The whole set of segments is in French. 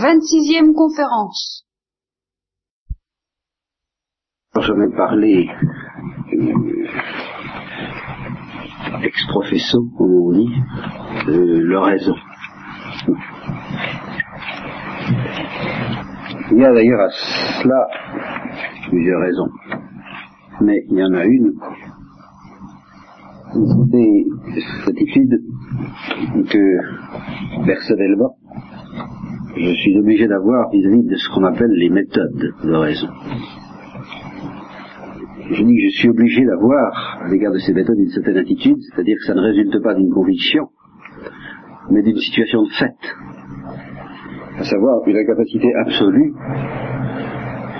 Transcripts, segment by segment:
Vingt-sixième conférence. J'en ai parlé euh, ex professo, comme on dit, de l'oraison. Il y a d'ailleurs à cela plusieurs raisons. Mais il y en a une, c'est cette étude que personnellement je suis obligé d'avoir vis-à-vis de ce qu'on appelle les méthodes de raison. Je dis que je suis obligé d'avoir à l'égard de ces méthodes une certaine attitude, c'est-à-dire que ça ne résulte pas d'une conviction, mais d'une situation de fait, à savoir une incapacité absolue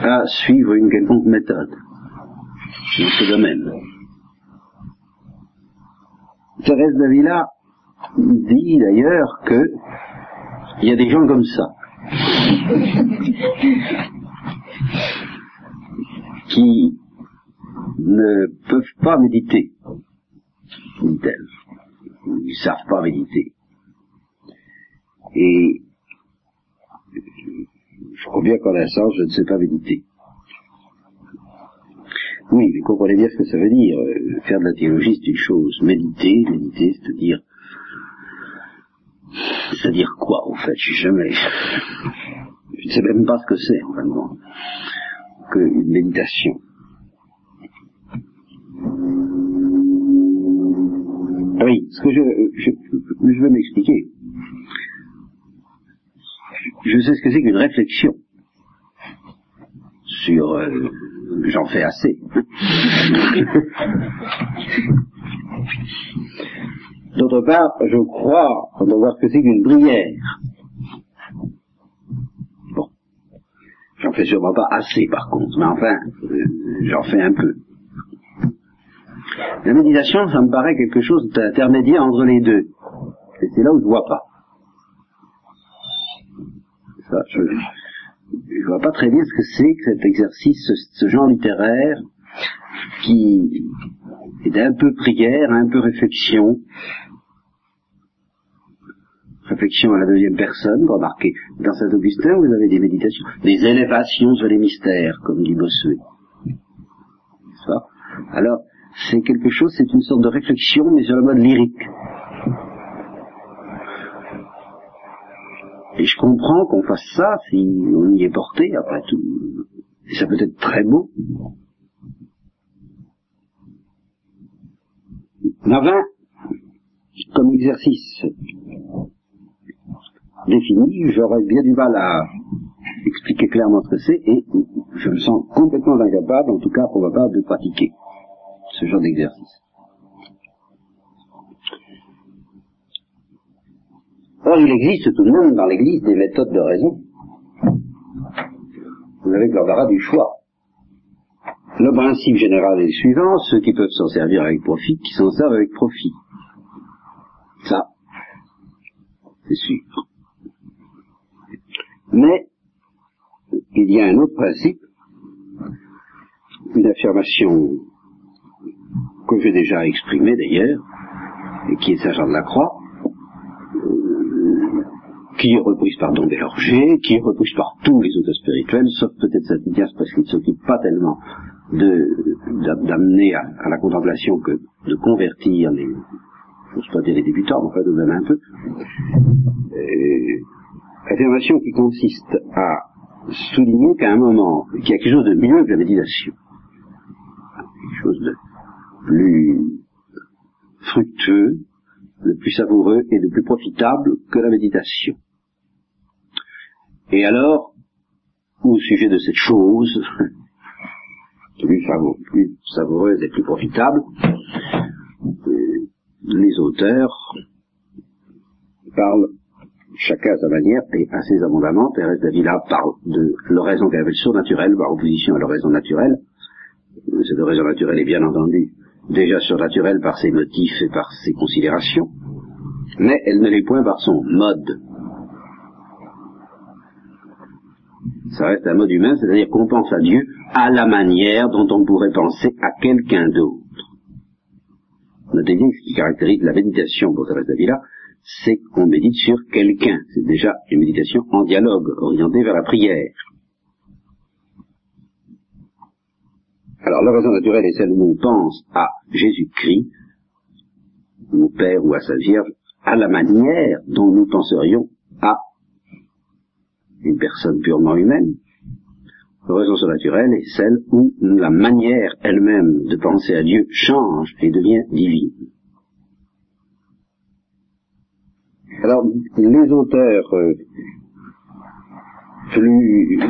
à suivre une quelconque méthode dans ce domaine. Thérèse Davila dit d'ailleurs que il y a des gens comme ça qui ne peuvent pas méditer, dit-elle. Ils ne savent pas méditer. Et je crois bien qu'en un sens, je ne sais pas méditer. Oui, mais comprenez bien ce que ça veut dire. Faire de la théologie, c'est une chose. Méditer, méditer, c'est-à-dire... C'est-à-dire quoi, au fait? Je jamais... Ne sais même pas ce que c'est, en fait, qu'une méditation. Oui, ce que je, je, je veux m'expliquer. Je sais ce que c'est qu'une réflexion sur... Euh, J'en fais assez. D'autre part, je crois on doit voir ce que c'est qu'une prière. Bon. J'en fais sûrement pas assez par contre, mais enfin, euh, j'en fais un peu. La méditation, ça me paraît quelque chose d'intermédiaire entre les deux. Et c'est là où je vois pas. Ça, je, je vois pas très bien ce que c'est que cet exercice, ce, ce, genre littéraire qui est un peu prière, un peu réflexion. Réflexion à la deuxième personne, remarquez, dans Saint-Augustin, vous avez des méditations, des élévations sur les mystères, comme dit Bossuet. Alors, c'est quelque chose, c'est une sorte de réflexion, mais sur le mode lyrique. Et je comprends qu'on fasse ça si on y est porté, après tout. Et ça peut être très beau. Navin, comme exercice défini, j'aurais bien du mal à expliquer clairement ce que c'est, et je me sens complètement incapable, en tout cas probablement, de pratiquer ce genre d'exercice. Or, il existe tout de même dans l'Église des méthodes de raison. Vous avez l'embarras du choix. Le principe général est le suivant, ceux qui peuvent s'en servir avec profit, qui s'en servent avec profit. Ça, c'est sûr. Mais, il y a un autre principe, une affirmation que j'ai déjà exprimée d'ailleurs, et qui est Saint Jean de la Croix, qui est reprise par Don Bélorger, qui est reprise par tous les autres spirituels, sauf peut-être Saint Ignace parce qu'il ne s'occupe pas tellement d'amener à, la contemplation que de convertir les, je pas dire les débutants, mais enfin de même un peu. Affirmation qui consiste à souligner qu'à un moment, qu'il y a quelque chose de mieux que la méditation. Quelque chose de plus fructueux, de plus savoureux et de plus profitable que la méditation. Et alors, au sujet de cette chose, plus, plus savoureuse et plus profitable, euh, les auteurs parlent chacun à sa manière et assez abondamment. Thérèse Davila parle de l'oraison qu'elle appelle surnaturelle par opposition à l'oraison naturelle. Cette oraison naturelle est bien entendu déjà surnaturelle par ses motifs et par ses considérations, mais elle ne l'est point par son mode ça reste un mode humain, c'est-à-dire qu'on pense à Dieu à la manière dont on pourrait penser à quelqu'un d'autre. Notez bien ce qui caractérise la méditation pour Thérèse d'Avila, c'est qu'on médite sur quelqu'un. C'est déjà une méditation en dialogue, orientée vers la prière. Alors l'oraison naturelle est celle où on pense à Jésus-Christ, au Père ou à sa Vierge, à la manière dont nous penserions à une personne purement humaine. L'oraison surnaturelle est celle où la manière elle-même de penser à Dieu change et devient divine. Alors, les auteurs euh, plus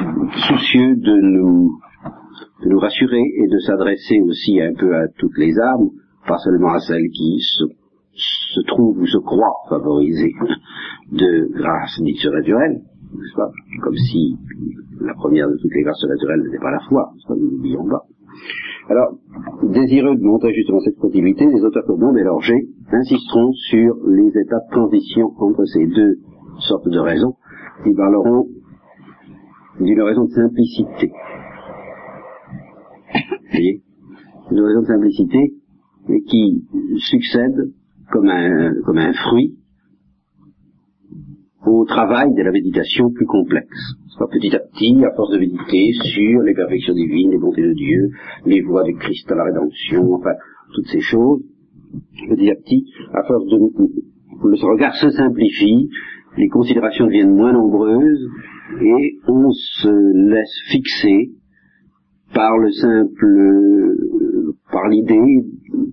soucieux de nous, de nous rassurer et de s'adresser aussi un peu à toutes les âmes, pas seulement à celles qui se, se trouvent ou se croient favorisées de grâces dites surnaturelles, n'est-ce pas? Comme si la première de toutes les grâces naturelles n'était pas la foi, nous n'oublions pas. Alors, désireux de montrer justement cette continuité, les auteurs comme Don Bélanger insisteront sur les états de transition entre ces deux sortes de raisons. Ils parleront d'une raison de simplicité. Vous voyez? Une raison de simplicité qui succède comme un, comme un fruit au travail de la méditation plus complexe. Petit à petit, à force de méditer sur les perfections divines, les bontés de Dieu, les voies du Christ à la rédemption, enfin, toutes ces choses, petit à petit, à force de... Le regard se simplifie, les considérations deviennent moins nombreuses, et on se laisse fixer par le simple, par l'idée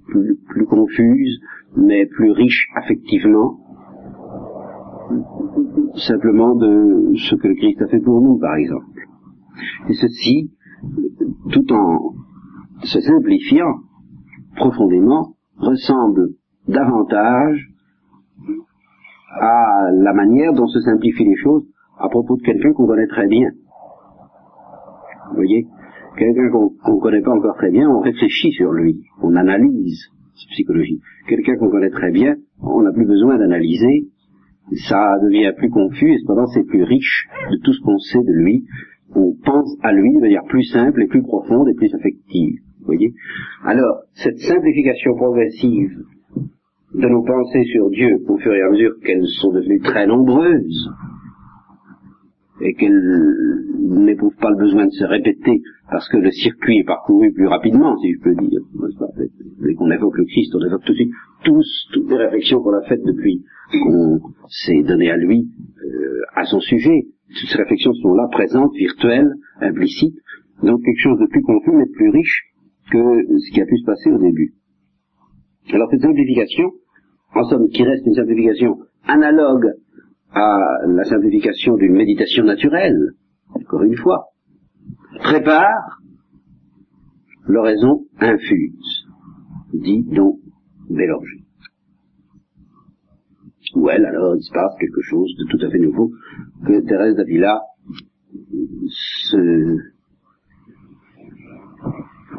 plus, plus confuse, mais plus riche affectivement, simplement de ce que le Christ a fait pour nous, par exemple. Et ceci, tout en se simplifiant profondément, ressemble davantage à la manière dont se simplifient les choses à propos de quelqu'un qu'on connaît très bien. Vous voyez Quelqu'un qu'on ne connaît pas encore très bien, on réfléchit sur lui, on analyse, psychologie. Quelqu'un qu'on connaît très bien, on n'a plus besoin d'analyser, ça devient plus confus et cependant c'est plus riche de tout ce qu'on sait de lui. On pense à lui de manière plus simple et plus profonde et plus affective. Voyez Alors, cette simplification progressive de nos pensées sur Dieu au fur et à mesure qu'elles sont devenues très nombreuses et qu'elles n'éprouvent pas le besoin de se répéter parce que le circuit est parcouru plus rapidement, si je peux dire. Dès qu'on évoque le Christ, on évoque tout de suite tous, toutes les réflexions qu'on a faites depuis qu'on s'est donné à lui, euh, à son sujet. Toutes ces réflexions sont là, présentes, virtuelles, implicites, donc quelque chose de plus confus mais de plus riche que ce qui a pu se passer au début. Alors cette simplification, en somme, qui reste une simplification analogue à la simplification d'une méditation naturelle, encore une fois, prépare l'oraison infuse, dit donc Bélanger. Ou elle, alors, il se passe quelque chose de tout à fait nouveau que Thérèse d'Avila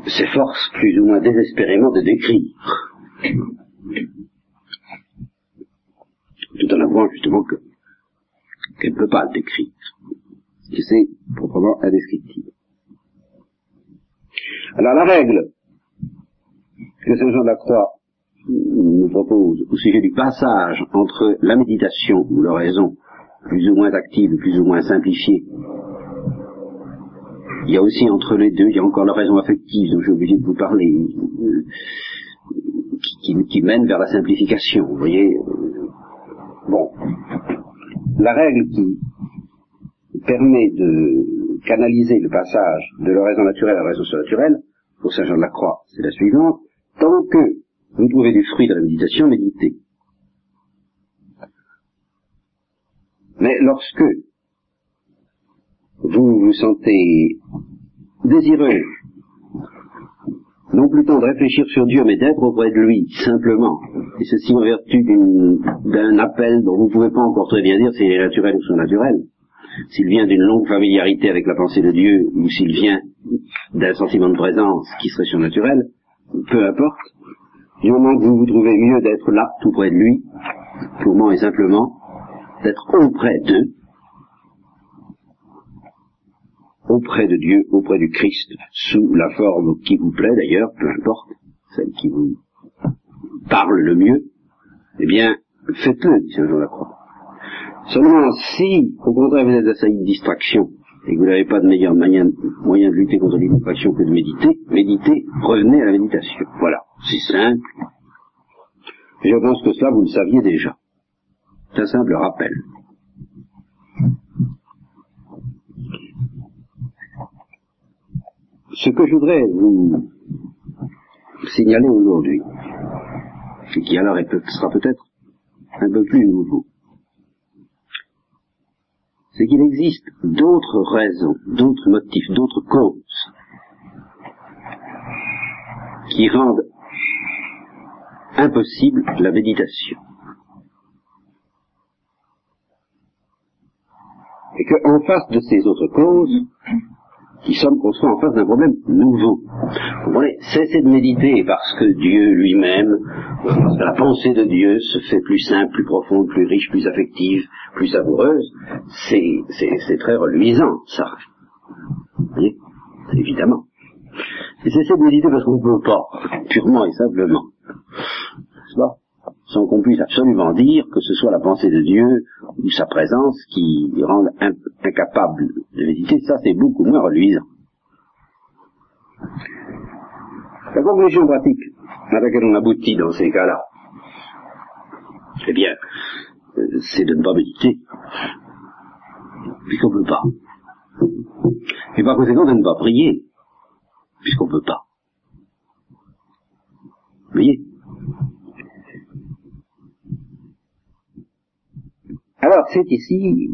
s'efforce plus ou moins désespérément de décrire. Tout en avouant justement qu'elle ne peut pas décrire. Que c'est proprement indescriptible. Alors la règle que Saint Jean de la Croix nous propose au sujet du passage entre la méditation ou l'oraison plus ou moins active, plus ou moins simplifiée, il y a aussi entre les deux, il y a encore l'oraison affective dont j'ai oublié de vous parler, euh, qui, mène vers la simplification, vous voyez. Bon, la règle qui permet de canaliser le passage de l'oraison naturelle à l'oraison surnaturelle, pour Saint Jean de la Croix, c'est la suivante, tant que vous trouvez du fruit dans la méditation, méditez. Mais lorsque vous vous sentez désireux, non plus tant de réfléchir sur Dieu, mais d'être auprès de lui, simplement, et ceci en vertu d'un appel dont vous ne pouvez pas encore très bien dire s'il est naturel ou surnaturel, s'il vient d'une longue familiarité avec la pensée de Dieu, ou s'il vient d'un sentiment de présence qui serait surnaturel, peu importe, du moment que vous vous trouvez mieux d'être là, tout près de lui, purement et simplement, d'être auprès d'eux, auprès de Dieu, auprès du Christ, sous la forme qui vous plaît d'ailleurs, peu importe, celle qui vous parle le mieux, eh bien, faites-le, dit Saint Jean Lacroix. Seulement, si, au contraire, vous êtes assailli de distraction, et que vous n'avez pas de meilleur moyen, moyen de lutter contre les distractions que de méditer, méditez, revenez à la méditation. Voilà, c'est simple. Je pense que cela, vous le saviez déjà. C'est un simple rappel. Ce que je voudrais vous signaler aujourd'hui, et qui alors sera peut-être un peu plus nouveau, c'est qu'il existe d'autres raisons, d'autres motifs, d'autres causes qui rendent impossible la méditation. Et qu'en face de ces autres causes, qui sommes soit en face d'un problème nouveau. Vous comprenez Cesser de méditer parce que Dieu lui-même, parce que la pensée de Dieu se fait plus simple, plus profonde, plus riche, plus affective, plus savoureuse, c'est très reluisant, ça. Vous voyez Évidemment. Et cesser de méditer parce qu'on ne peut pas, purement et simplement. N'est-ce pas? Sans qu'on puisse absolument dire que ce soit la pensée de Dieu ou sa présence qui rende incapable de méditer, ça c'est beaucoup moins reluisant. La conclusion pratique à laquelle on aboutit dans ces cas-là, eh bien, euh, c'est de ne pas méditer, puisqu'on ne peut pas. Et par conséquent de ne pas prier, puisqu'on ne peut pas. Vous voyez? Alors, c'est ici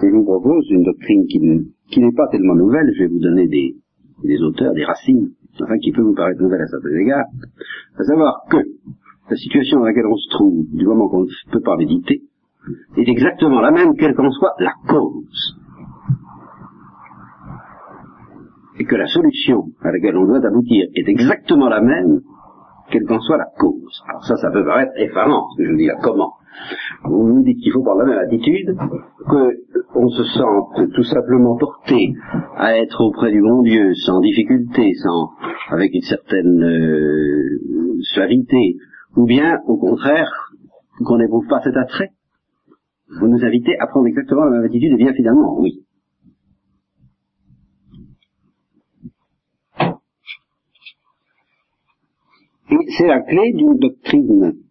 que je vous propose une doctrine qui, n'est pas tellement nouvelle, je vais vous donner des, auteurs, des racines, enfin qui peut vous paraître nouvelle à certains égards, à savoir que la situation dans laquelle on se trouve, du moment qu'on ne peut pas méditer, est exactement la même, quelle qu'en soit la cause. Et que la solution à laquelle on doit aboutir est exactement la même, quelle qu'en soit la cause. Alors ça, ça peut paraître effarant, ce que je dis là, comment vous nous dites qu'il faut prendre la même attitude, qu'on se sente tout simplement porté à être auprès du bon Dieu sans difficulté, sans, avec une certaine euh, suavité, ou bien, au contraire, qu'on n'éprouve pas cet attrait. Vous nous invitez à prendre exactement la même attitude, et bien finalement, oui. Et c'est la clé d'une doctrine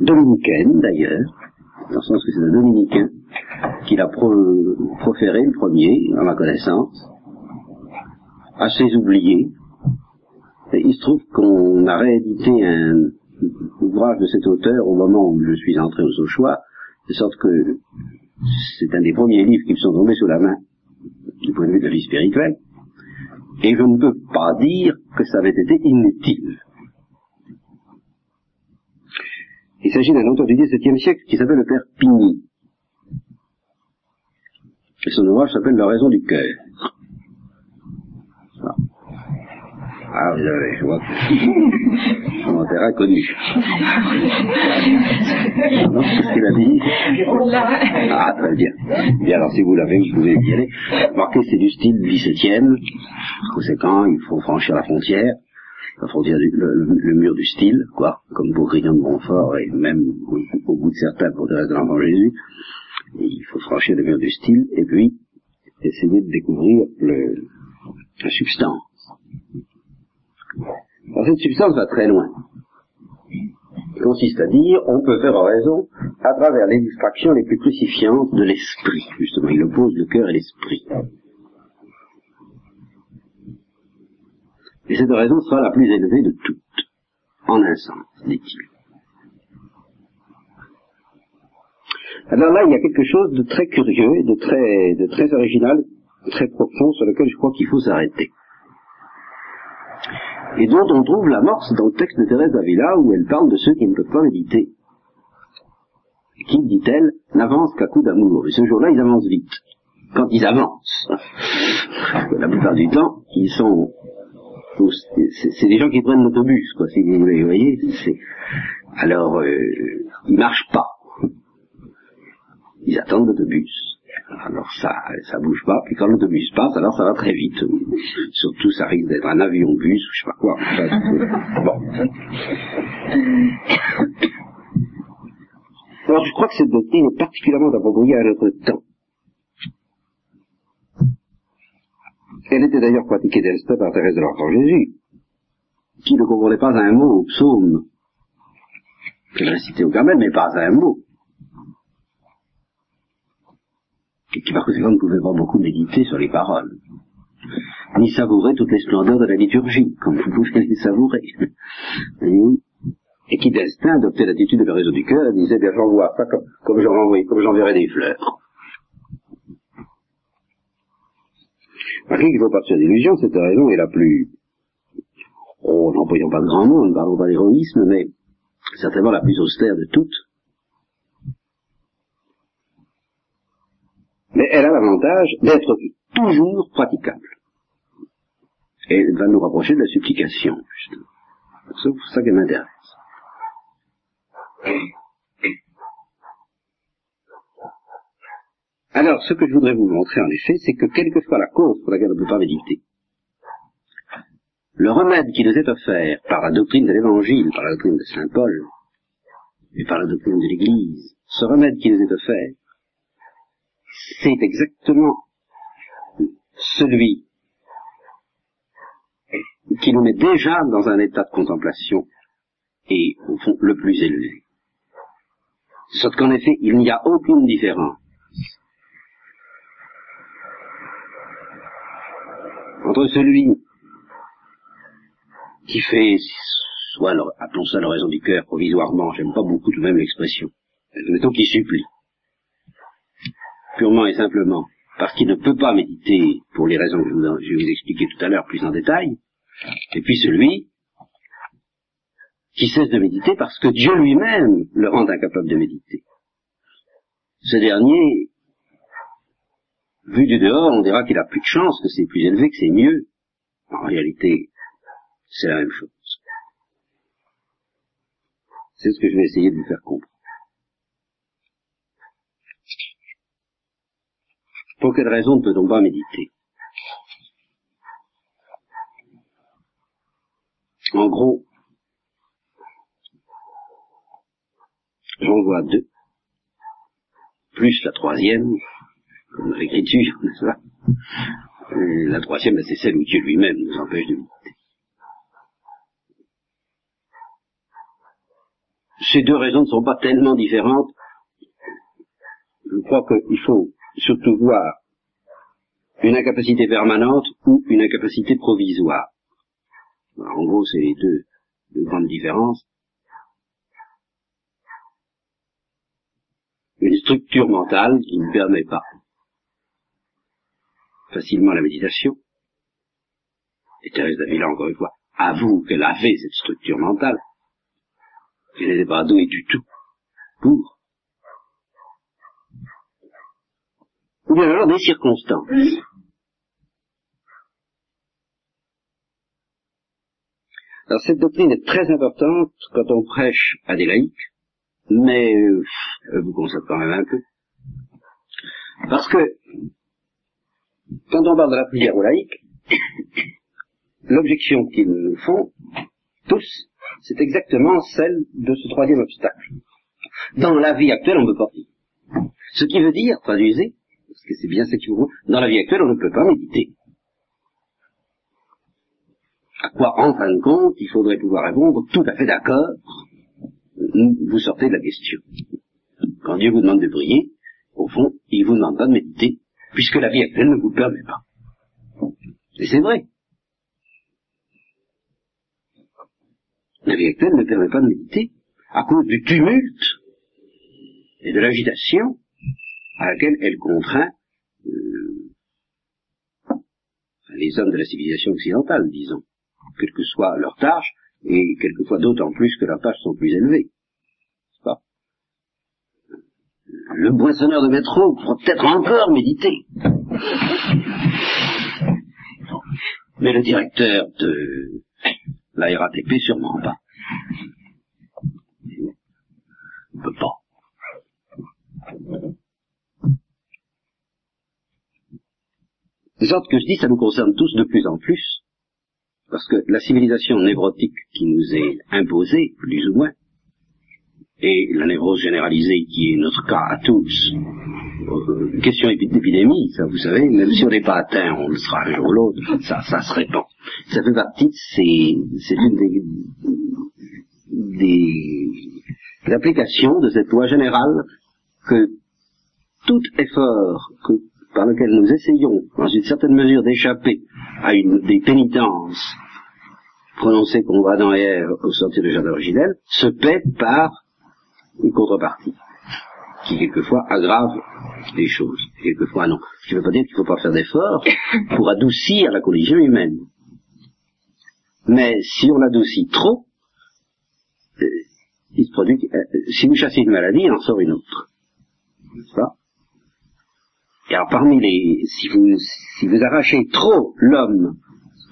dominicaine d'ailleurs, dans le sens que c'est un dominicain qui l'a proféré le premier, à ma connaissance, assez oublié. Et il se trouve qu'on a réédité un ouvrage de cet auteur au moment où je suis entré au Sochois, de sorte que c'est un des premiers livres qui me sont tombés sous la main du point de vue de la vie spirituelle, et je ne peux pas dire que ça avait été inutile. Il s'agit d'un auteur du XVIIe siècle qui s'appelle le père Pigny. Et son ouvrage s'appelle La raison du cœur. Ah, vous avez, je vois que commentaire inconnu. non, qu'est-ce qu'il a dit Ah, très bien. Bien, alors si vous l'avez, vous pouvez y aller. Marquez, c'est du style 17e. Conséquent, il faut franchir la frontière la frontière du, le, mur du style, quoi, comme pour Grignon de Montfort et même au, bout de certains pour de l'enfant Jésus. il faut franchir le mur du style et puis essayer de découvrir le, la substance. Alors cette substance va très loin. Il consiste à dire, on peut faire raison à travers les distractions les plus crucifiantes de l'esprit. Justement, il oppose le cœur et l'esprit. Et cette raison sera la plus élevée de toutes, en un sens, dit-il. Alors là, il y a quelque chose de très curieux, de très, original, très profond, sur lequel je crois qu'il faut s'arrêter. Et dont on trouve l'amorce dans le texte de Thérèse d'Avila, où elle parle de ceux qui ne peuvent pas méditer. Qui, dit-elle, n'avancent qu'à coup d'amour. Et ce jour-là, ils avancent vite. Quand ils avancent. La plupart du temps, ils sont c'est des gens qui prennent l'autobus, quoi, si vous voyez. Alors, euh, ils marchent pas. Ils attendent l'autobus. Alors ça, ça bouge pas. Puis quand l'autobus passe, alors ça va très vite. Surtout, ça risque d'être un avion-bus ou je sais pas quoi. bon. crois que cette doctrine est particulièrement appropriée à notre temps. Elle était d'ailleurs pratiquée d'Elstat par Thérèse de l'Enfant Jésus, qui ne comprenait pas un mot au psaume qu'elle récitait au Carmel, mais pas un mot. Et qui par conséquent ne pouvait pas beaucoup méditer sur les paroles, ni savourer toutes les splendeurs de la liturgie, comme vous pouvez les savourer. et qui d'instinct adoptait l'attitude de la raison du cœur, disait, bien j'envoie ça comme, comme j'enverrai des fleurs. Marie, qu'il ne faut pas se faire d'illusions, cette raison est la plus, oh, n'employons pas de grand mot, ne parlons pas d'héroïsme, mais certainement la plus austère de toutes. Mais elle a l'avantage d'être toujours praticable. Et elle va nous rapprocher de la supplication, justement. C'est ça qui m'intéresse. Alors, ce que je voudrais vous montrer en effet, c'est que quelle que soit la cause pour laquelle on ne peut pas méditer, le remède qui nous est offert par la doctrine de l'Évangile, par la doctrine de Saint Paul, et par la doctrine de l'Église, ce remède qui nous est offert, c'est exactement celui qui nous met déjà dans un état de contemplation et, au fond, le plus élevé. Sauf qu'en effet, il n'y a aucune différence entre celui qui fait, soit, appelons ça l'oraison du cœur provisoirement, j'aime pas beaucoup tout de même l'expression, mettons qu'il supplie, purement et simplement, parce qu'il ne peut pas méditer pour les raisons que je, vais vous expliquer tout à l'heure plus en détail, et puis celui qui cesse de méditer parce que Dieu lui-même le rend incapable de méditer. Ce dernier, vu du dehors, on dira qu'il a plus de chance, que c'est plus élevé, que c'est mieux. En réalité, c'est la même chose. C'est ce que je vais essayer de vous faire comprendre. Pour quelle raison ne peut-on pas méditer? En gros, j'en vois deux, plus la troisième, comme l'écriture, n'est-ce pas? La troisième, ben, c'est celle où Dieu lui-même nous empêche de méditer. Ces deux raisons ne sont pas tellement différentes. Je crois qu'il faut surtout voir une incapacité permanente ou une incapacité provisoire. en gros, c'est les deux grandes différences. Une structure mentale qui ne permet pas facilement la méditation. Et Thérèse d'Avila, encore une fois, avoue qu'elle avait cette structure mentale, qu'elle n'était pas douée du tout pour. Ou bien alors des circonstances. Alors cette doctrine est très importante quand on prêche à des laïcs, mais euh, vous constate quand même un peu. Parce que quand on parle de la prière aux laïcs, l'objection qu'ils nous font, tous, c'est exactement celle de ce troisième obstacle. Dans la vie actuelle, on ne peut pas prier. Ce qui veut dire, traduisez, parce que c'est bien ce qui vous dans la vie actuelle, on ne peut pas méditer. À quoi, en fin de compte, il faudrait pouvoir répondre tout à fait d'accord, vous sortez de la question. Quand Dieu vous demande de prier, au fond, il vous demande pas de méditer, puisque la vie actuelle ne vous permet pas. Et c'est vrai. La vie actuelle ne permet pas de méditer à cause du tumulte et de l'agitation à laquelle elle contraint euh, les hommes de la civilisation occidentale, disons, quelle que soit leur tâche, et quelquefois d'autant plus que leurs tâches sont plus élevées. Le boissonneur de métro pourra peut-être encore méditer. Mais le directeur de la RATP, sûrement pas. Ne peut pas. Sorte que je dis, ça nous concerne tous de plus en plus, parce que la civilisation névrotique qui nous est imposée, plus ou moins, et la névrose généralisée qui est notre cas à tous, euh, question d'épidémie, ça vous savez, même si on n'est pas atteint, on le sera un jour ou l'autre, ça, ça se répand. Ça fait partie, c'est, c'est une des, des applications de cette loi générale que tout effort que, par lequel nous essayons, dans une certaine mesure, d'échapper à une, des pénitences prononcées qu'on voit dans hier au sortir du jardin originel, se paie par une contrepartie qui quelquefois aggrave les choses, quelquefois non. Qui ne veut pas dire qu'il ne faut pas faire d'efforts pour adoucir la condition humaine. Mais si on adoucit trop, euh, il se produit, euh, si vous chassez une maladie, il en sort une autre. N'est-ce pas? Et alors parmi les, si vous, si vous arrachez trop l'homme,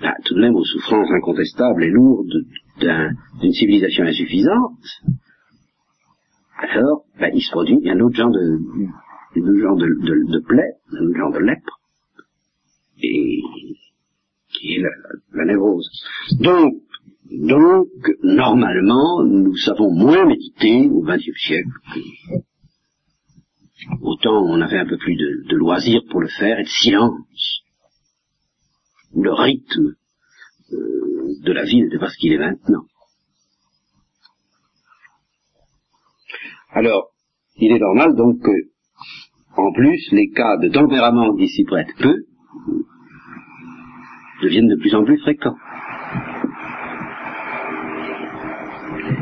ben, tout de même aux souffrances incontestables et lourdes d'une civilisation insuffisante, alors ben, il se produit un autre genre de, un de, plaie, un autre genre de lèpre, et qui est la, névrose. Donc, donc, normalement, nous savons moins méditer au XXe siècle. Autant on avait un peu plus de, de loisirs pour le faire et de silence. Le rythme euh, de la vie n'était pas ce qu'il est maintenant. Alors, il est normal donc que, en plus, les cas de tempérament qui s'y prêtent peu deviennent de plus en plus fréquents.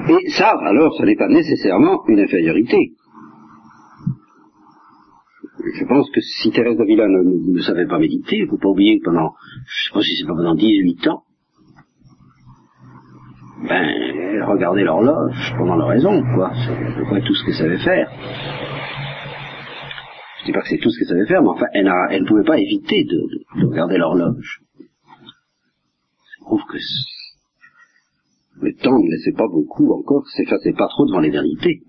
Et ça, alors, ce n'est pas nécessairement une infériorité. Je pense que si Thérèse d'Avila ne, ne, savait pas méditer, il ne faut pas oublier que pendant, je sais pas si c'est pas pendant 18 ans, ben, elle regardait l'horloge pendant l'oraison, quoi. C'est pas tout ce qu'elle savait faire. Je dis pas que c'est tout ce qu'elle savait faire, mais enfin, elle, ne pouvait pas éviter de, de, regarder l'horloge. Je trouve que le temps ne laissait pas beaucoup encore, s'effaçait pas trop devant l'éternité.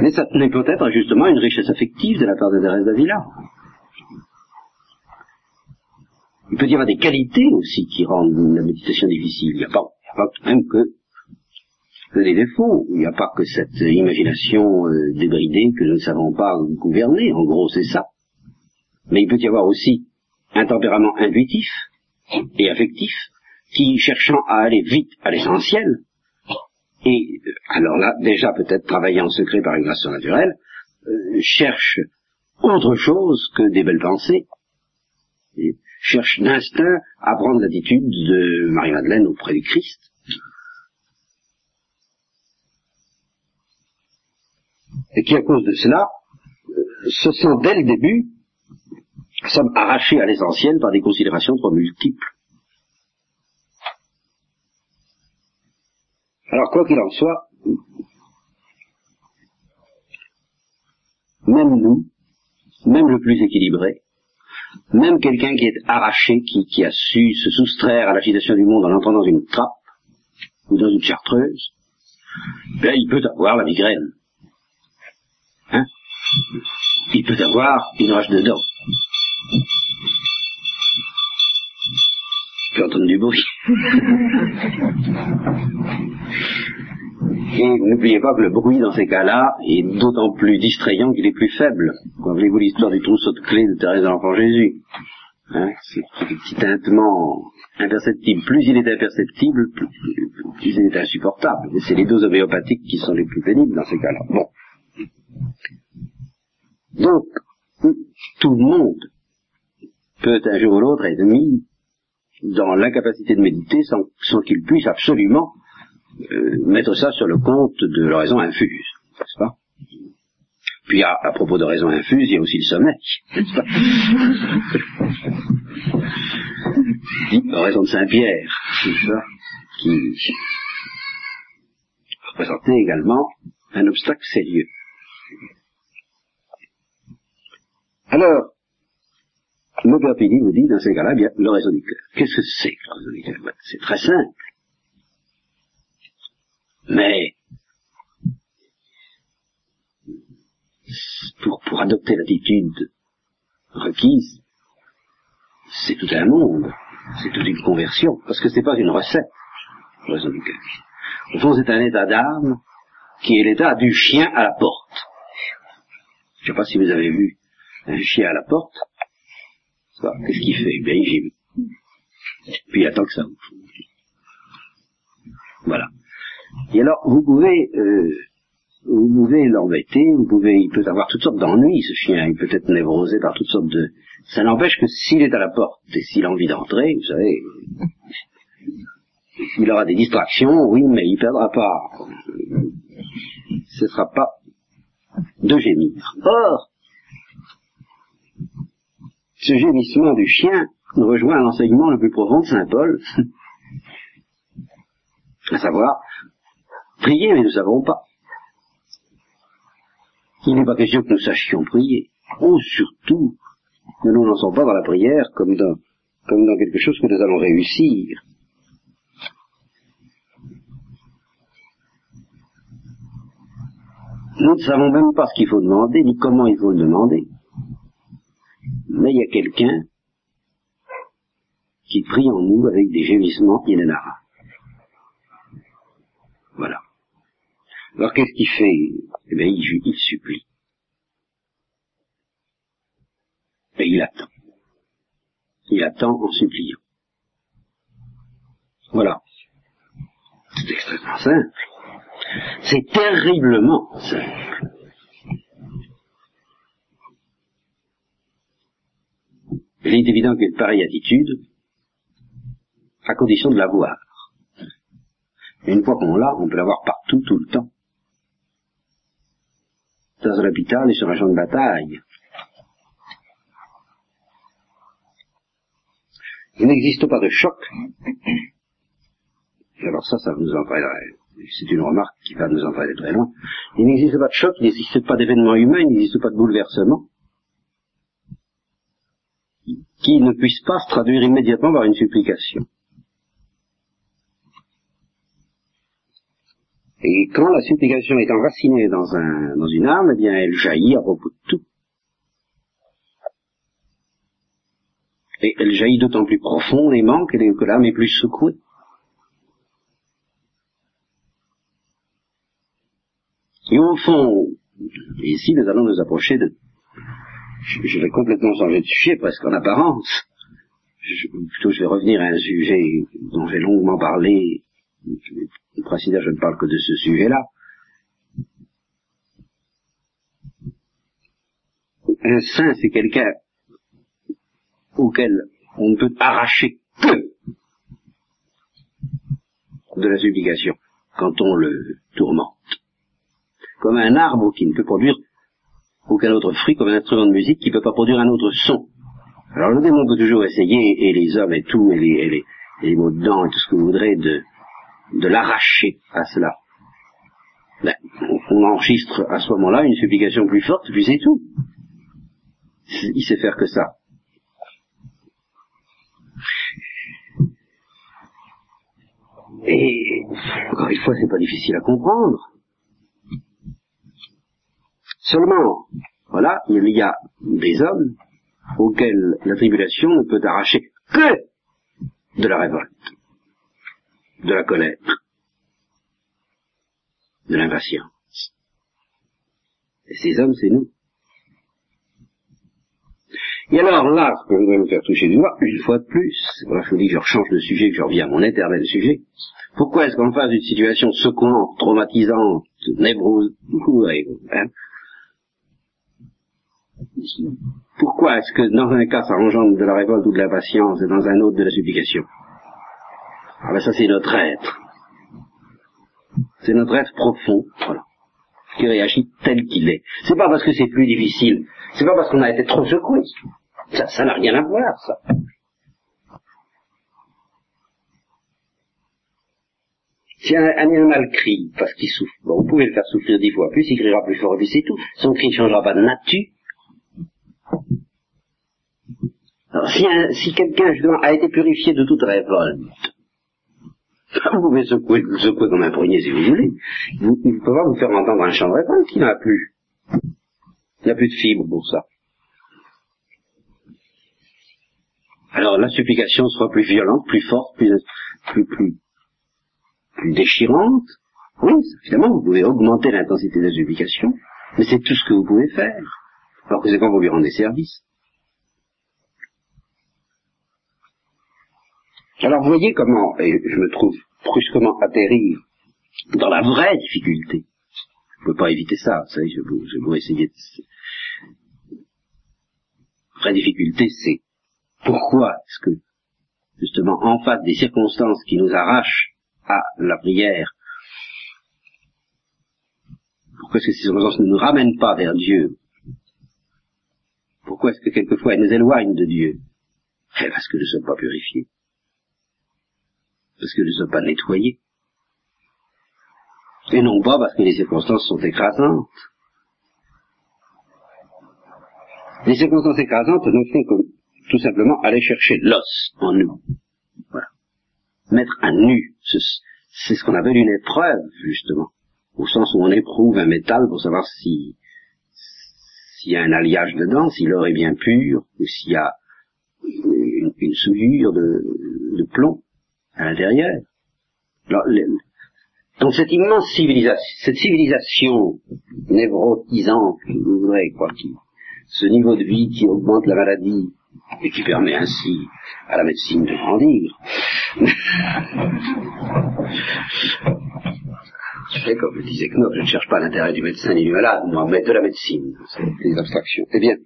Mais ça tenait peut-être justement une richesse affective de la part de Thérèse d'Avila. Il peut y avoir des qualités aussi qui rendent la méditation difficile. Il n'y a pas, même que, des défauts. Il n'y a pas que cette imagination euh, débridée que nous ne savons pas gouverner. En gros, c'est ça. Mais il peut y avoir aussi un tempérament intuitif et affectif qui, cherchant à aller vite à l'essentiel, et euh, alors là, déjà peut-être travailler en secret par une grâce surnaturelle, euh, cherche autre chose que des belles pensées, cherche d'instinct à prendre l'attitude de Marie-Madeleine auprès du Christ. Et qui, à cause de cela, euh, se sent dès le début, sommes arraché à l'essentiel par des considérations trop multiples. Alors, quoi qu'il en soit, même nous, même le plus équilibré, même quelqu'un qui est arraché, qui, a su se soustraire à l'agitation du monde en entrant dans une trappe ou dans une chartreuse, ben, il peut avoir la migraine. Hein? Il peut avoir une rage de dents. Je peux entendre du bruit. Et n'oubliez pas que le bruit dans ces cas-là est d'autant plus distrayant qu'il est plus faible. Rappelez-vous l'histoire du trousseau de clés de Thérèse de l'Enfant Jésus. Hein, c'est un petit tintement imperceptible. Plus il est imperceptible, plus, il est insupportable. Et c'est les doses homéopathiques qui sont les plus pénibles dans ces cas-là. Bon. Donc, tout le monde peut un jour ou l'autre être mis dans l'incapacité de méditer sans, sans qu'il puisse absolument euh, mettre ça sur le compte de l'oraison infuse, n'est-ce pas? Puis à, à, propos de raison infuse, il y a aussi le sommeil, n'est-ce pas? L'oraison de Saint-Pierre, n'est-ce pas? Qui représentait également un obstacle sérieux. Alors, le Père vous dit, dans ces cas-là, bien, l'oraison du cœur. Qu'est-ce que c'est que l'oraison du cœur C'est très simple. Mais pour, pour adopter l'attitude requise, c'est tout un monde, c'est toute une conversion, parce que c'est pas une recette, l'oiseau du. Au fond, c'est un état d'âme qui est l'état du chien à la porte. Je ne sais pas si vous avez vu un chien à la porte. Qu'est-ce qu'il fait? Bien, il gime. Puis il attend que ça ouvre. Voilà. Et alors, vous pouvez, euh, vous pouvez l'embêter, vous pouvez, il peut avoir toutes sortes d'ennuis, ce chien, il peut être névrosé par toutes sortes de... Ça n'empêche que s'il est à la porte et s'il a envie d'entrer, vous savez, il aura des distractions, oui, mais il perdra pas. Ce sera pas de gémir. Or, ce gémissement du chien rejoint l'enseignement le plus profond de Saint Paul, à savoir, prier mais nous ne savons pas. Il n'est pas question que nous sachions prier. Oh, surtout, ne nous lançons pas dans la prière comme dans, quelque chose que nous allons réussir. Nous ne savons même pas ce qu'il faut demander, ni comment il faut le demander. Mais il y a quelqu'un qui prie en nous avec des gémissements inénarrables. Voilà. Alors qu'est-ce qu'il fait? Eh bien, il, supplie. Et il attend. Il attend en suppliant. Voilà. C'est extrêmement simple. C'est terriblement simple. Il est évident qu'une pareille attitude, à condition de l'avoir. une fois qu'on l'a, on peut l'avoir partout, tout le temps. Dans un hôpital et sur un champ de bataille. Il n'existe pas de choc. Alors ça, ça nous entraînerait. C'est une remarque qui va nous entraîner très loin. Il n'existe pas de choc, il n'existe pas d'événement humain, il n'existe pas de bouleversement qui ne puisse pas se traduire immédiatement par une supplication. Et quand la supplication est enracinée dans, un, dans une âme, eh bien, elle jaillit à propos de tout. Et elle jaillit d'autant plus profondément que l'âme est plus secouée. Et au fond, ici nous allons nous approcher de, je, vais complètement changer de sujet, presque en apparence. Je, plutôt, je vais revenir à un sujet dont j'ai longuement parlé. Précisément, je ne parle que de ce sujet-là. Un saint, c'est quelqu'un auquel on ne peut arracher que de la supplication quand on le tourmente. Comme un arbre qui ne peut produire aucun autre fruit comme un instrument de musique qui ne peut pas produire un autre son. Alors le démon peut toujours essayer, et les hommes et tout, et les, les, mots de dents et tout ce que vous voudrez, de, de l'arracher à cela. Ben, on enregistre à ce moment-là une supplication plus forte, puis c'est tout. Il sait faire que ça. Et encore une fois, c'est pas difficile à comprendre. Seulement, voilà, il y a des hommes auxquels la tribulation ne peut arracher que de la révolte, de la colère, de l'impatience. Et ces hommes, c'est nous. Et alors là, ce que je voudrais me faire toucher du doigt, une fois de plus, voilà, je vous dis que je rechange de sujet, que je reviens à mon éternel sujet, pourquoi est-ce qu'en face d'une situation secouante, traumatisante, névrose, hein, pourquoi est-ce que dans un cas ça engendre de la révolte ou de la patience et dans un autre de la supplication? Ah ben ça c'est notre être. C'est notre être profond, voilà, qui réagit tel qu'il est. C'est pas parce que c'est plus difficile, c'est pas parce qu'on a été trop secoué. Ça, n'a rien à voir, ça. Si un, animal crie parce qu'il souffre, bon, vous pouvez le faire souffrir dix fois plus, il criera plus fort et puis c'est tout. Son cri ne changera pas de nature. Alors, si, quelqu'un, justement, a été purifié de toute révolte, vous pouvez secouer, secouer comme un poignet si vous voulez. Vous, il ne peut pas vous faire entendre un chant de révolte qui n'a plus. Il n'y a plus de fibre pour ça. Alors la supplication sera plus violente, plus forte, plus, plus, plus, plus déchirantes, oui, évidemment, vous pouvez augmenter l'intensité de la supplication, mais c'est tout ce que vous pouvez faire. Alors que c'est quand vous lui rendez service? Alors vous voyez comment, et je me trouve brusquement atterri dans la vraie difficulté. Je ne peux pas éviter ça, vous savez, je vais, essayer de... vraie difficulté, c'est pourquoi est-ce que, justement, en face des circonstances qui nous arrachent à la prière, pourquoi est-ce que ces circonstances ne nous ramènent pas vers Dieu? Pourquoi est-ce que quelquefois elles nous éloignent de Dieu? Eh, Parce que nous ne sommes pas purifiés. Parce que nous ne sommes pas nettoyés. Et non pas parce que les circonstances sont écrasantes. Les circonstances écrasantes ne font que tout simplement aller chercher l'os en nous. Voilà. Mettre à nu. C'est ce qu'on appelle une épreuve, justement au sens où on éprouve un métal pour savoir si s'il y a un alliage dedans, si l'or est bien pur, ou s'il y a une, souillure de, plomb à l'intérieur. Donc cette immense civilisation, cette civilisation névrotisante, vous voudrez, quoi, qui, ce niveau de vie qui augmente la maladie et qui permet ainsi à la médecine de grandir. sais, comme le disait Knopf, je ne cherche pas l'intérêt du médecin ni du malade, moi, mais de la médecine. C'est des abstractions. Eh bien,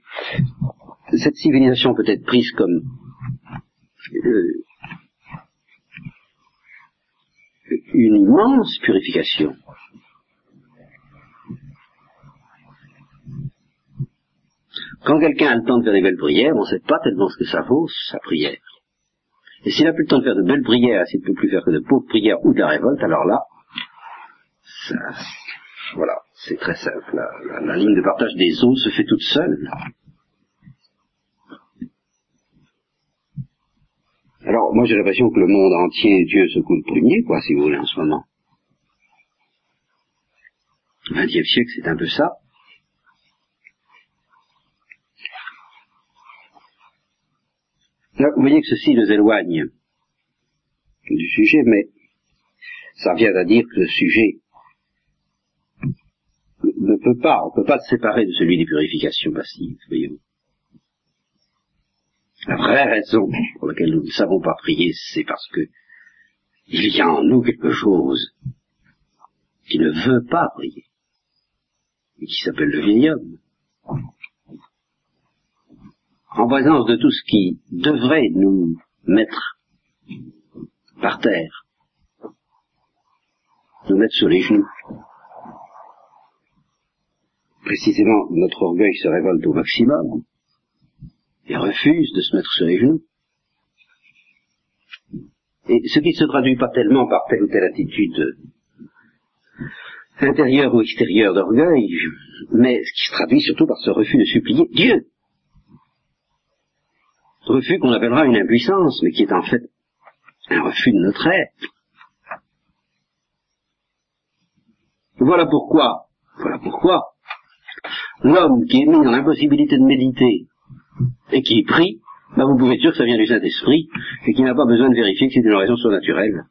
cette civilisation peut être prise comme euh, une immense purification. Quand quelqu'un a le temps de faire des belles prières, on ne sait pas tellement ce que ça vaut, sa prière. Et s'il n'a plus le temps de faire de belles prières, s'il ne peut plus faire que de pauvres prières ou de la révolte, alors là, voilà, c'est très simple. La, ligne de partage des eaux se fait toute seule. Alors, moi j'ai l'impression que le monde entier, Dieu secoue le premier, quoi, si vous voulez, en ce moment. Le XXe siècle, c'est un peu ça. Vous voyez que ceci nous éloigne du sujet, mais ça vient à dire que le sujet ne peut pas, on ne peut pas se séparer de celui des purifications passives, voyons. La vraie raison pour laquelle nous ne savons pas prier, c'est parce que il y a en nous quelque chose qui ne veut pas prier, et qui s'appelle le homme. En présence de tout ce qui devrait nous mettre par terre, nous mettre sur les genoux, précisément, notre orgueil se révolte au maximum et refuse de se mettre sur les genoux. Et ce qui ne se traduit pas tellement par telle ou telle attitude intérieure ou extérieure d'orgueil, mais ce qui se traduit surtout par ce refus de supplier Dieu. Refus qu'on appellera une impuissance, mais qui est en fait un refus de notre être. Voilà pourquoi, voilà pourquoi l'homme qui est mis dans l'impossibilité de méditer et qui prie, ben vous pouvez être sûr que ça vient du Saint-Esprit et qu'il n'a pas besoin de vérifier que c'est une raison surnaturelle.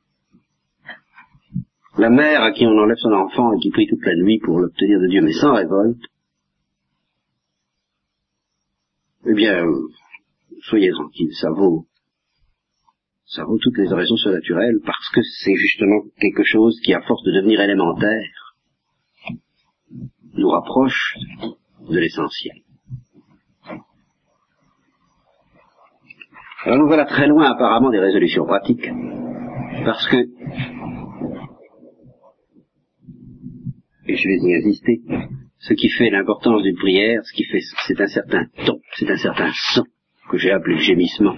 La mère à qui on enlève son enfant et qui prie toute la nuit pour l'obtenir de Dieu mais sans révolte, eh bien, soyez tranquille, ça vaut, ça vaut toutes les raisons surnaturelles parce que c'est justement quelque chose qui, à force de devenir élémentaire, nous rapproche de l'essentiel. Alors nous voilà très loin apparemment des résolutions pratiques, parce que, et je vais y insister, ce qui fait l'importance d'une prière, ce qui fait, c'est un certain ton, c'est un certain son, que j'ai appelé le gémissement.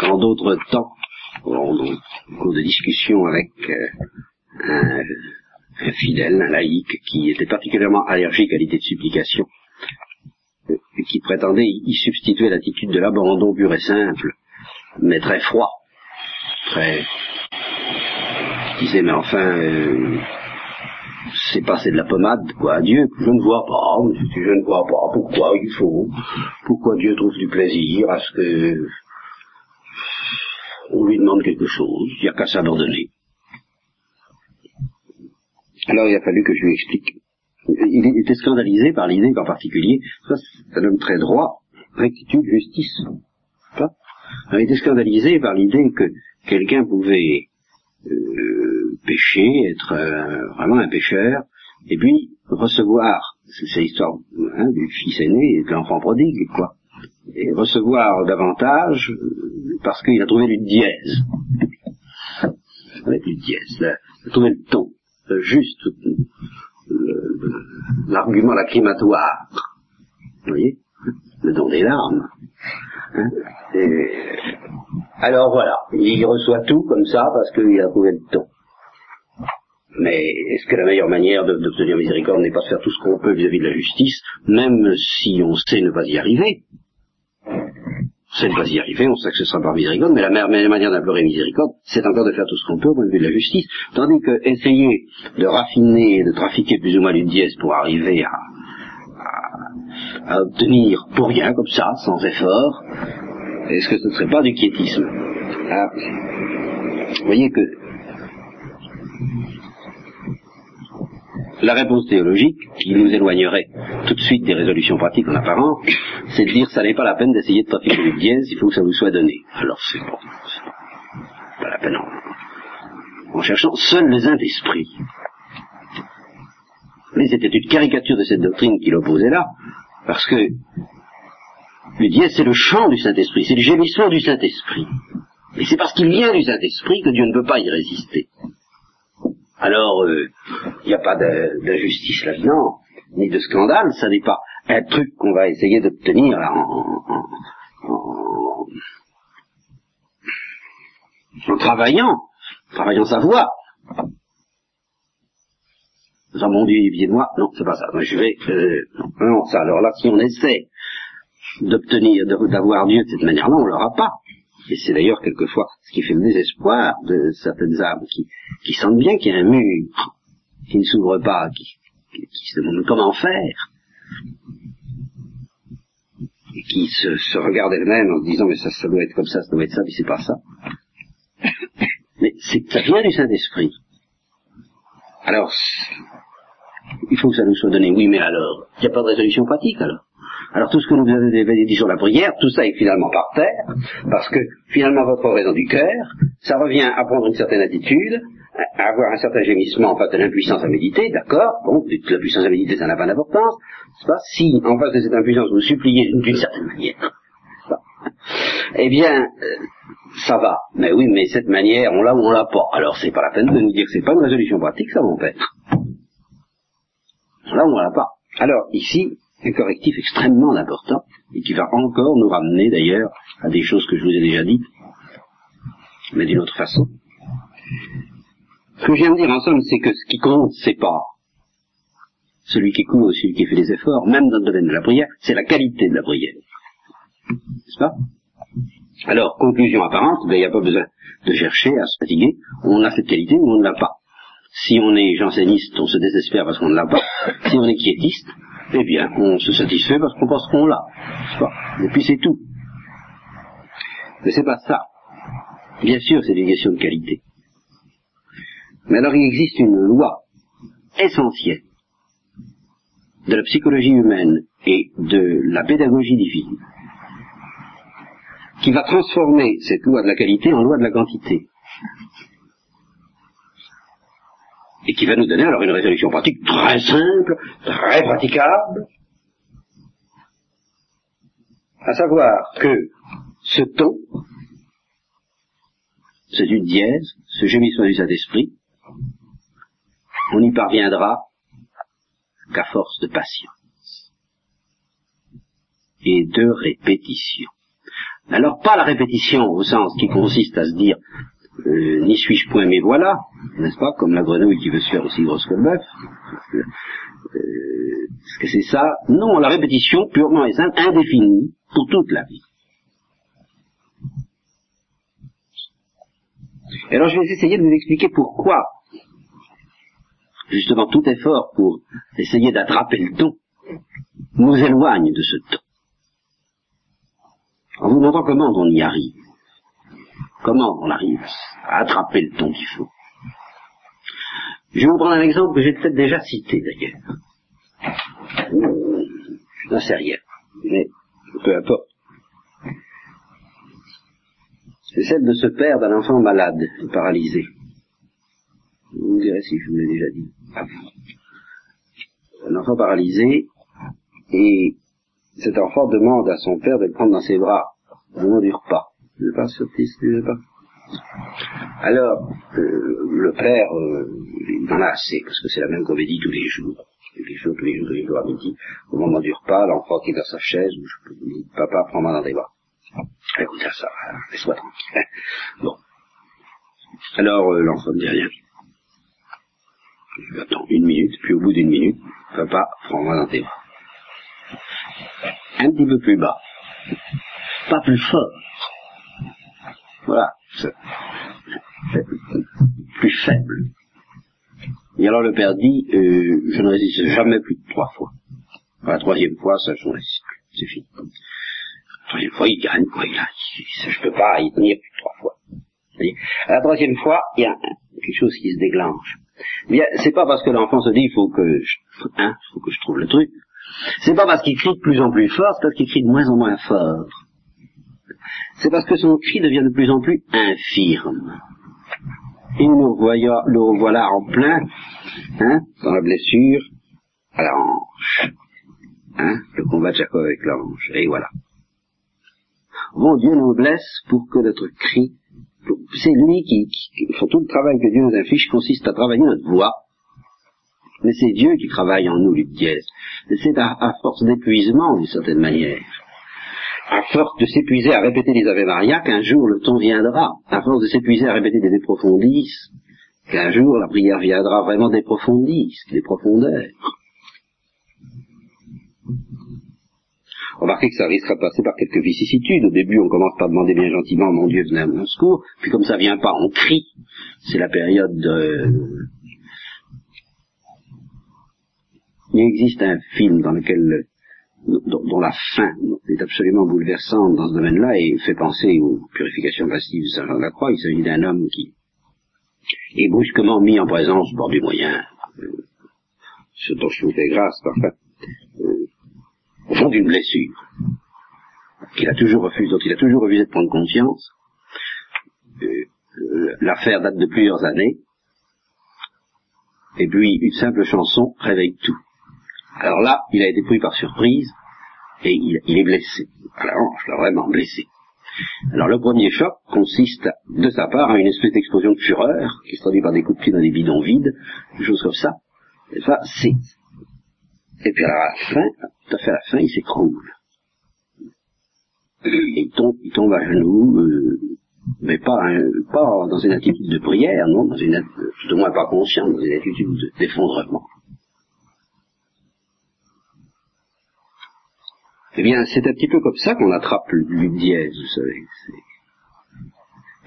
Quand d'autres temps, au cours de discussion avec euh, un un fidèle, un laïc, qui était particulièrement allergique à l'idée de supplication, qui prétendait y substituer l'attitude de l'abandon pur et simple, mais très froid, très... disait, mais enfin, euh, c'est passer de la pommade, quoi, Dieu, je ne vois pas, je ne vois pas pourquoi il faut, pourquoi Dieu trouve du plaisir à ce que on lui demande quelque chose, il n'y a qu'à s'abandonner. Alors il a fallu que je lui explique. Il était scandalisé par l'idée qu'en particulier, ça un homme très droit, rectitude, justice. Il était scandalisé par l'idée que quelqu'un pouvait euh, pécher, être euh, vraiment un pécheur, et puis recevoir, c'est l'histoire hein, du fils aîné et de l'enfant prodigue, quoi, et recevoir davantage euh, parce qu'il a trouvé du dièse. du dièse, il a trouvé le ton, juste l'argument lacrymatoire. Vous voyez Le don des larmes. Hein alors voilà, il reçoit tout comme ça parce qu'il a trouvé le ton. Mais est-ce que la meilleure manière d'obtenir miséricorde n'est pas de faire tout ce qu'on peut vis-à-vis de la justice, même si on sait ne pas y arriver? Sait ne pas y arriver, on sait que ce sera par miséricorde, mais la meilleure manière d'implorer miséricorde, c'est encore de faire tout ce qu'on peut au point de vue de la justice. Tandis que essayer de raffiner, de trafiquer plus ou moins une dièse pour arriver à, à obtenir pour rien, comme ça, sans effort, est-ce que ce ne serait pas du quiétisme? Ah. Vous voyez que la réponse théologique, qui nous éloignerait tout de suite des résolutions pratiques en apparence, c'est de dire ça n'est pas la peine d'essayer de trafiquer le dièse, il faut que ça vous soit donné. Alors c'est bon, pas la peine en, cherchant seuls les uns d'esprit. Mais c'était une caricature de cette doctrine qu'il opposait là, parce que le dièse, c'est le chant du Saint-Esprit, c'est le gémissement du Saint-Esprit. Et c'est parce qu'il vient du Saint-Esprit que Dieu ne peut pas y résister. Alors, il euh, n'y a pas d'injustice là-dedans, ni de scandale, ça n'est pas un truc qu'on va essayer d'obtenir en, en, en, travaillant, travaillant sa voix. Ça, mon Dieu, moi, non, c'est pas ça. Moi, je vais, euh, non, ça, alors là, si on essaie d'obtenir, d'avoir Dieu de cette manière-là, on l'aura pas. Et c'est d'ailleurs quelquefois ce qui fait le désespoir de certaines âmes qui, qui sentent bien qu'il y a un mur qui ne s'ouvre pas, qui, qui, se demandent comment faire, et qui se, se regardent elles-mêmes en se disant mais ça, ça doit être comme ça, ça doit être ça, puis c'est pas ça. Mais ça vient du Saint-Esprit. Alors, il faut que ça nous soit donné. Oui, mais alors, il n'y a pas de résolution pratique alors. Alors tout ce que nous avez dit sur la prière, tout ça est finalement par terre, parce que finalement votre raison du cœur, ça revient à prendre une certaine attitude, à avoir un certain gémissement en face de l'impuissance à méditer, d'accord, bon, la puissance à méditer ça n'a pas d'importance, c'est pas, si en face de cette impuissance vous suppliez d'une certaine manière, eh bien, euh, ça va. Mais oui, mais cette manière, on l'a ou on l'a pas. Alors c'est pas la peine de nous dire que c'est pas une résolution pratique, ça mon père. Là, on l'a pas. Alors ici, un correctif extrêmement important et qui va encore nous ramener d'ailleurs à des choses que je vous ai déjà dites, mais d'une autre façon. Ce que je viens de dire en somme, c'est que ce qui compte, c'est pas celui qui court ou celui qui fait les efforts, même dans le domaine de la prière, c'est la qualité de la prière. N'est-ce pas? Alors, conclusion apparente, ben, il n'y a pas besoin de chercher à se fatiguer, on a cette qualité ou on ne l'a pas? Si on est janséniste, on se désespère parce qu'on ne l'a pas. Si on est quiétiste, eh bien, on se satisfait parce qu'on pense qu'on l'a. Et puis c'est tout. Mais c'est pas ça. Bien sûr, c'est une question de qualité. Mais alors il existe une loi essentielle de la psychologie humaine et de la pédagogie divine qui va transformer cette loi de la qualité en loi de la quantité. Et qui va nous donner alors une résolution pratique très simple, très praticable, à savoir que ce ton, c'est une dièse, ce gémissement du Saint-Esprit, on n'y parviendra qu'à force de patience et de répétition. Alors pas la répétition au sens qui consiste à se dire euh, n'y suis-je point, mais voilà, n'est-ce pas, comme la grenouille qui veut se faire aussi grosse que le bœuf. Euh, est-ce que c'est ça? Non, la répétition purement et simple, indéfinie, pour toute la vie. Et alors je vais essayer de vous expliquer pourquoi, justement, tout effort pour essayer d'attraper le ton nous éloigne de ce ton. En vous montrant comment on y arrive. Comment on arrive à attraper le ton qu'il faut Je vais vous prendre un exemple que j'ai peut-être déjà cité d'ailleurs. Je n'en sais rien, mais peu importe. C'est celle de ce père d'un enfant malade et paralysé. Vous me direz si je vous l'ai déjà dit. Un enfant paralysé, et cet enfant demande à son père de le prendre dans ses bras au moment du repas. Pas Alors, euh, le père, euh, il en a assez, parce que c'est la même comédie tous les jours. Tous les jours, tous les jours, tous les jours à midi. Au moment du repas, l'enfant qui est dans sa chaise, je peux dire, papa, prends-moi dans tes bras. Écoute ça, laisse-moi tranquille. Bon. Alors, euh, l'enfant ne dit rien. Attends une minute, puis au bout d'une minute, papa, prends-moi dans tes bras. Un petit peu plus bas. Pas plus fort. Voilà. Plus faible. Et alors le père dit, euh, je ne résiste jamais plus de trois fois. La troisième fois, ça, je ne résiste plus. C'est fini. La troisième fois, il gagne, quoi. Il a, je peux pas y tenir plus de trois fois. la troisième fois, il y a quelque chose qui se déclenche. Bien, c'est pas parce que l'enfant se dit, il faut que je, hein, faut que je trouve le truc. C'est pas parce qu'il crie de plus en plus fort, c'est parce qu'il crie de moins en moins fort. C'est parce que son cri devient de plus en plus infirme. Et nous le revoilà en plein, hein, dans la blessure, à la. Hein, le combat de Jacob avec l'ange. Et voilà. Bon, Dieu nous blesse pour que notre cri, c'est lui qui, qui, tout le travail que Dieu nous affiche consiste à travailler notre voix. Mais c'est Dieu qui travaille en nous, Luc dièse. C'est à, force d'épuisement, d'une certaine manière. À force de s'épuiser à répéter les Ave Maria, qu'un jour le ton viendra. À force de s'épuiser à répéter des Profondis, qu'un jour la prière viendra vraiment des Profondis, des profondeurs. Remarquez que ça risquera de passer par quelques vicissitudes. Au début, on commence par demander bien gentiment, mon Dieu, venez à mon secours. Puis comme ça vient pas, on crie. C'est la période de... Il existe un film dans lequel, dont, la fin est absolument bouleversante dans ce domaine-là et fait penser aux purifications passives de Saint Jean de la Croix. Il s'agit d'un homme qui est brusquement mis en présence bord du moyen, euh, ce dont je vous fais grâce parfois, euh, au fond d'une blessure, qu'il a toujours refusé, dont il a toujours refusé de prendre conscience. Euh, l'affaire date de plusieurs années, et puis une simple chanson réveille tout. Alors là, il a été pris par surprise, et il, est blessé. Alors, je l'ai vraiment blessé. Alors le premier choc consiste de sa part à une espèce d'explosion de fureur, qui se traduit par des coups de pied dans des bidons vides, des choses comme ça. Et ça, c'est. Et puis à la fin, tout à fait à la fin, il s'écroule. Il tombe, il tombe à genoux, euh, mais pas, pas dans une attitude de prière, non, dans une tout au moins pas consciente, dans une attitude d'effondrement. Eh bien, c'est un petit peu comme ça qu'on attrape le dièse, vous savez.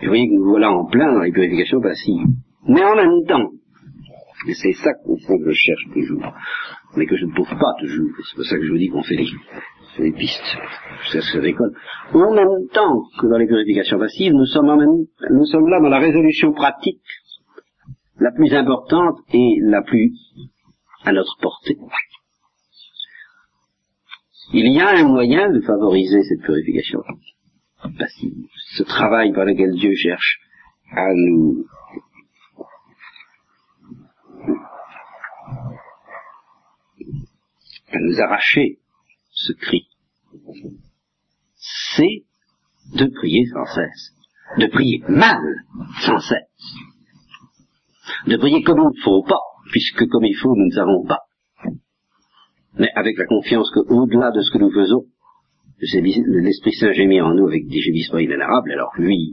Vous voyez que nous voilà en plein dans les purifications passives. Mais en même temps, et c'est ça qu'au fond je cherche toujours, mais que je ne trouve pas toujours, c'est pour ça que je vous dis qu'on fait les, pistes, c'est ce déconne. En même temps que dans les purifications passives, nous sommes, en même, nous sommes là dans la résolution pratique la plus importante et la plus à notre portée. Il y a un moyen de favoriser cette purification ce travail par lequel Dieu cherche à nous à nous arracher ce cri. C'est de prier sans cesse, de prier mal sans cesse, de prier comme il ne faut pas, puisque comme il faut, nous ne savons pas mais avec la confiance qu'au-delà de ce que nous faisons, l'Esprit Saint gémit en nous avec des gémissements inénarrables, alors lui,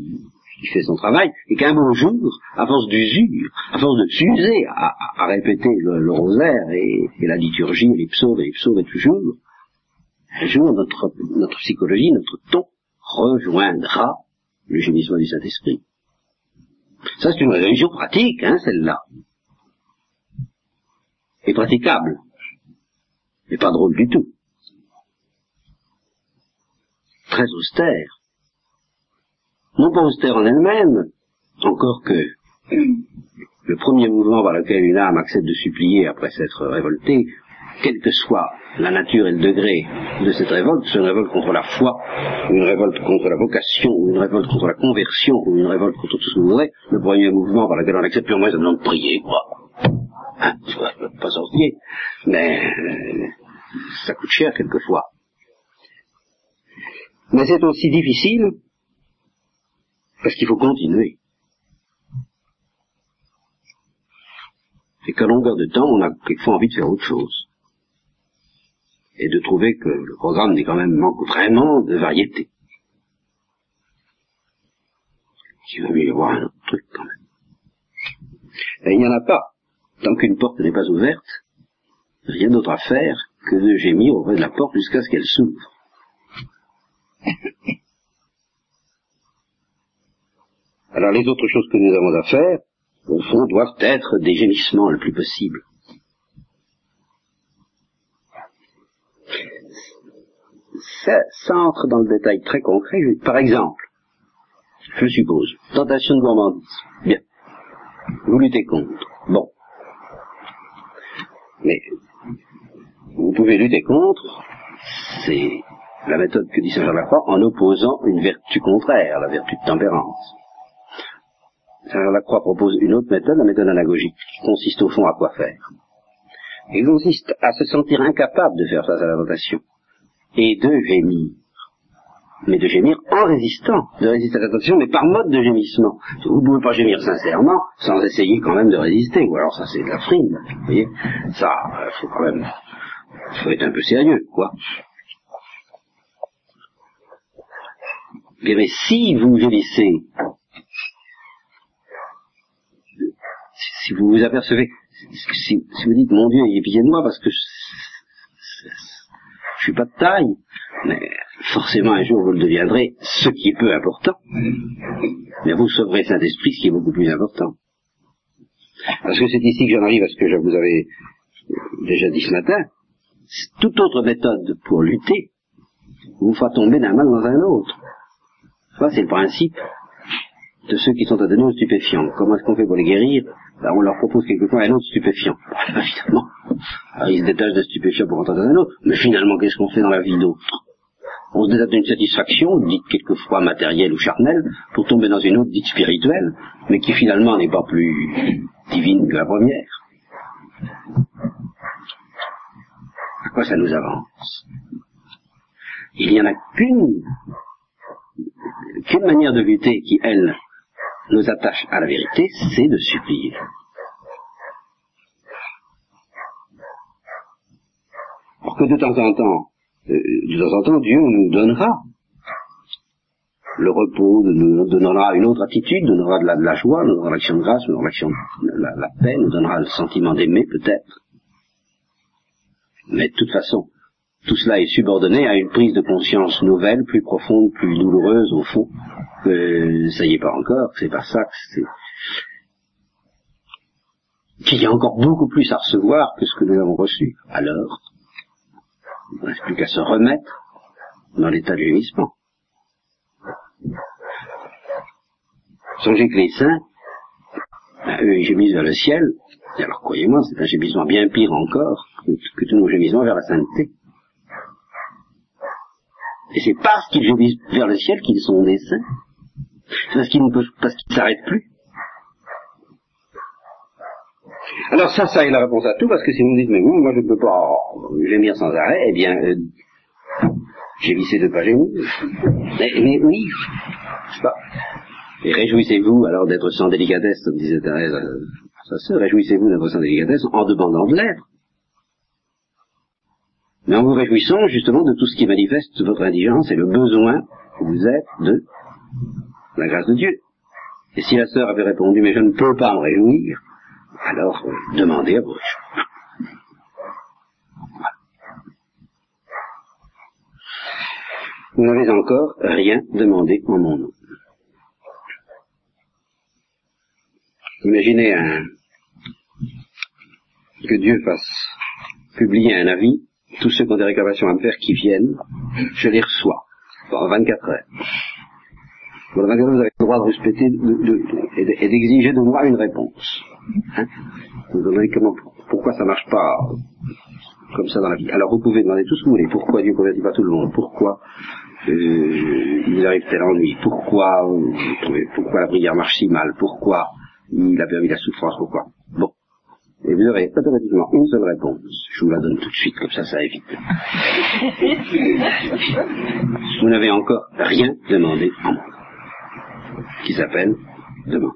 il fait son travail, et qu'un bon jour, à force d'usure, à force de s'user à, répéter le, rosaire et, la liturgie, les psaumes et les psaumes et toujours, un jour notre, notre psychologie, notre ton rejoindra le gémissement du Saint-Esprit. Ça c'est une religion pratique, hein, celle-là. Et praticable mais pas drôle du tout. Très austère. Non pas austère en elle-même, encore que le premier mouvement par lequel une âme accepte de supplier après s'être révoltée, quelle que soit la nature et le degré de cette révolte, c'est une révolte contre la foi, une révolte contre la vocation, ou une révolte contre la conversion, ou une révolte contre tout ce que vous voudrez, le premier mouvement par lequel on accepte purement, c'est de prier, quoi. Hein, pas sorcier, mais euh, ça coûte cher quelquefois. Mais c'est aussi difficile parce qu'il faut continuer. Et qu'à longueur de temps, on a quelquefois envie de faire autre chose. Et de trouver que le programme n'est quand même manque vraiment de variété. Il va y avoir un autre truc quand même. Et il n'y en a pas. Tant qu'une porte n'est pas ouverte, rien d'autre à faire que de gémir auprès de la porte jusqu'à ce qu'elle s'ouvre. Alors les autres choses que nous avons à faire, au fond, doivent être des gémissements le plus possible. Ça, entre dans le détail très concret. Par exemple, je suppose, tentation de gourmandise. Bien. Vous luttez contre. Mais vous pouvez lutter contre, c'est la méthode que dit Saint Jean Lacroix, en opposant une vertu contraire, la vertu de tempérance. Saint Jean Lacroix propose une autre méthode, la méthode anagogique, qui consiste au fond à quoi faire Il consiste à se sentir incapable de faire face à la tentation et de gémir. Mais de gémir en résistant, de résister à la tentation, mais par mode de gémissement. Vous ne pouvez pas gémir sincèrement sans essayer quand même de résister, ou alors ça c'est de la frime, vous voyez Ça, il faut quand même, faut être un peu sérieux, quoi. mais si vous gémissez si vous vous apercevez, si, vous dites mon Dieu, est pitié de moi parce que je suis pas de taille, mais forcément un jour vous le deviendrez, ce qui est peu important. Mais vous sauverez Saint-Esprit, ce qui est beaucoup plus important. Parce que c'est ici que j'en arrive à ce que je vous avais déjà dit ce matin. Toute autre méthode pour lutter vous fera tomber d'un mal dans un autre. Ça, c'est le principe de ceux qui sont adonnés aux stupéfiants. Comment est-ce qu'on fait pour les guérir? Ben, On leur propose quelquefois un autre stupéfiant. évidemment, Alors, ils se détachent d'un stupéfiant pour entrer dans un autre. Mais finalement, qu'est-ce qu'on fait dans la vie d'autre? On se détache d'une satisfaction, dite quelquefois matérielle ou charnelle, pour tomber dans une autre dite spirituelle, mais qui finalement n'est pas plus divine que la première. À quoi ça nous avance? Il n'y en a qu'une qu'une manière de lutter qui, elle, nous attache à la vérité, c'est de supplier. Pour que de temps en temps, euh, de temps en temps, Dieu nous donnera le repos, nous donnera une autre attitude, nous donnera de la, joie, nous donnera l'action de grâce, nous donnera l'action, la, la paix, nous donnera le sentiment d'aimer peut-être. Mais de toute façon, tout cela est subordonné à une prise de conscience nouvelle, plus profonde, plus douloureuse au fond, que ça y est pas encore, c'est pas ça c'est qu'il y a encore beaucoup plus à recevoir que ce que nous avons reçu. Alors, il ne reste plus qu'à se remettre dans l'état de gémissement. Songez que les saints, ben, eux, ils gémissent vers le ciel, alors croyez-moi, c'est un gémissement bien pire encore que, que tous nos gémissements vers la sainteté. Et c'est parce qu'ils gémissent vers le ciel qu'ils sont des saints. C'est parce qu'ils ne peuvent, parce qu'ils s'arrêtent plus. Alors ça, ça est la réponse à tout, parce que si vous me dites, mais moi je ne peux pas gémir sans arrêt, eh bien, euh, gémissez de pas gémir. Mais, oui, je sais pas. Et réjouissez-vous alors d'être sans délicatesse, comme disait Thérèse sa sœur, réjouissez-vous d'être sans délicatesse en demandant de l'aide mais en vous réjouissant justement de tout ce qui manifeste votre indigence et le besoin que vous êtes de la grâce de Dieu. Et si la sœur avait répondu, mais je ne peux pas me réjouir, alors euh, demandez à réjouir. Vous n'avez encore rien demandé en mon nom. Imaginez que Dieu fasse publier un avis tous ceux qui ont des réclamations à me faire qui viennent, je les reçois en 24 heures. vous avez le droit de respecter et d'exiger de moi une réponse. Hein? Vous demandez comment, pourquoi ça marche pas comme ça dans la vie. Alors vous pouvez demander tout ce que vous voulez. Pourquoi Dieu ne convertit pas tout le monde? Pourquoi euh, il arrive tel ennui? Pourquoi, euh, pourquoi la prière marche si mal? Pourquoi il a permis la souffrance? Pourquoi? Bon. Et vous aurez automatiquement une seule réponse. Je vous la donne tout de suite, comme ça, ça évite. vous n'avez encore rien demandé en moi. Qui s'appelle demande.